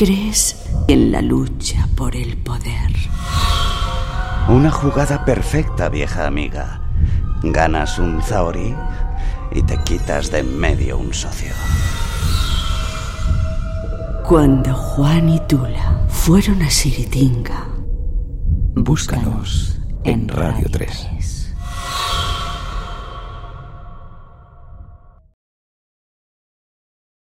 crees en la lucha por el poder. Una jugada perfecta, vieja amiga. Ganas un Zaori y te quitas de en medio un socio. Cuando Juan y Tula fueron a Siritinga, Búscanos en Radio 3.